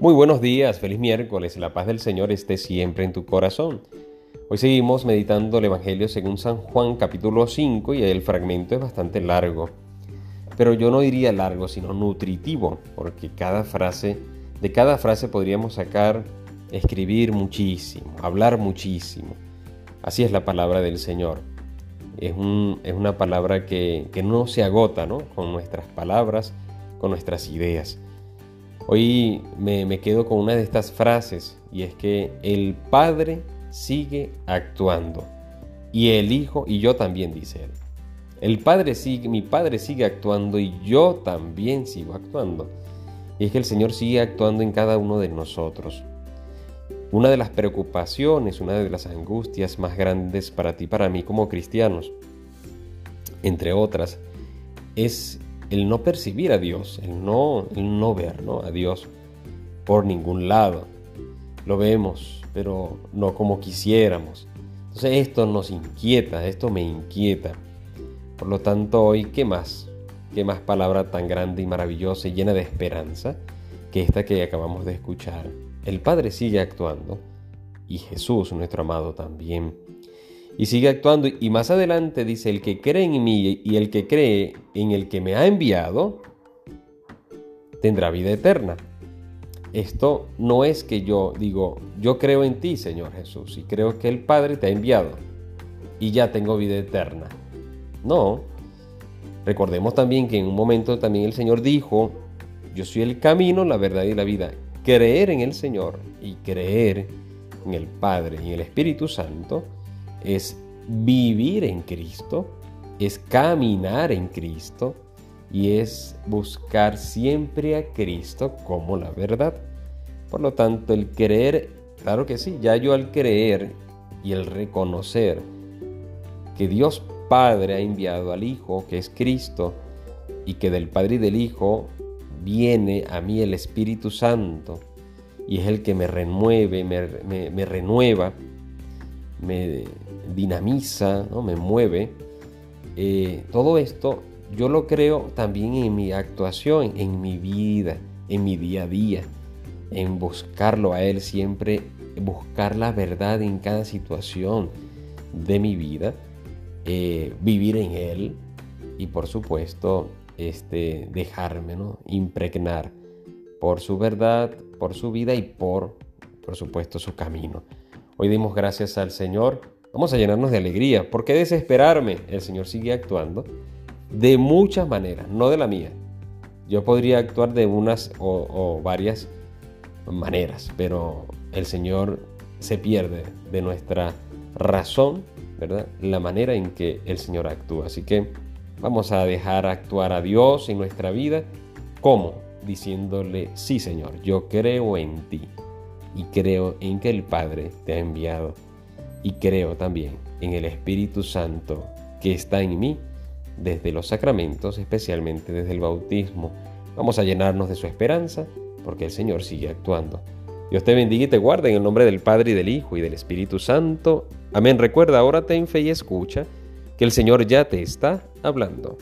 Muy buenos días, feliz miércoles, la paz del Señor esté siempre en tu corazón. Hoy seguimos meditando el Evangelio según San Juan capítulo 5 y el fragmento es bastante largo. Pero yo no diría largo, sino nutritivo, porque cada frase, de cada frase podríamos sacar, escribir muchísimo, hablar muchísimo. Así es la palabra del Señor. Es, una palabra que, que no se agota ¿no? con nuestras palabras, con nuestras ideas. Hoy me, quedo con una de estas frases y es que el Padre sigue actuando y el Hijo y yo también, dice él. El Padre sigue, mi Padre sigue actuando y yo también sigo actuando. Y es que el Señor sigue actuando en cada uno de nosotros. Una de las preocupaciones, una de las angustias más grandes para ti, para mí como cristianos, entre otras, es el no percibir a Dios, el no, el no ver a Dios por ningún lado. Lo vemos, pero no como quisiéramos. Entonces esto nos inquieta, esto me inquieta. Por lo tanto, hoy, ¿qué más? ¿Qué más palabra tan grande y maravillosa y llena de esperanza que esta que acabamos de escuchar? El Padre sigue actuando y Jesús, nuestro amado, también y sigue actuando. Y más adelante dice, el que cree en mí y el que cree en el que me ha enviado, tendrá vida eterna. Esto no es que yo digo, yo creo en ti, Señor Jesús, y creo que el Padre te ha enviado y ya tengo vida eterna. No. Recordemos también que en un momento también el Señor dijo, yo soy el camino, la verdad y la vida. Creer en el Señor y creer en el Padre y en el Espíritu Santo es vivir en Cristo, es caminar en Cristo y es buscar siempre a Cristo como la verdad. Por lo tanto, el creer, claro que sí, ya yo al creer y el reconocer que Dios Padre ha enviado al Hijo, que es Cristo, y que del Padre y del Hijo viene a mí el Espíritu Santo, y es el que me renueve, me, me renueva, me dinamiza, ¿no? me mueve. Eh, todo esto yo lo creo también en mi actuación, en mi vida, en mi día a día, en buscarlo a Él siempre, buscar la verdad en cada situación de mi vida, eh, vivir en Él y por supuesto este, dejarme ¿no? impregnar por su verdad, por su vida y por, por supuesto, su camino. Hoy dimos gracias al Señor. Vamos a llenarnos de alegría. ¿Por qué desesperarme? El Señor sigue actuando de muchas maneras, no de la mía. Yo podría actuar de unas o, varias maneras, pero el Señor se pierde de nuestra razón, ¿verdad? La manera en que el Señor actúa. Así que vamos a dejar actuar a Dios en nuestra vida. ¿Cómo? Diciéndole, sí Señor, yo creo en ti y creo en que el Padre te ha enviado y creo también en el Espíritu Santo que está en mí desde los sacramentos, especialmente desde el bautismo. Vamos a llenarnos de su esperanza porque el Señor sigue actuando. Dios te bendiga y te guarde en el nombre del Padre y del Hijo y del Espíritu Santo. Amén. Recuerda, ahora ten fe y escucha que el Señor ya te está hablando.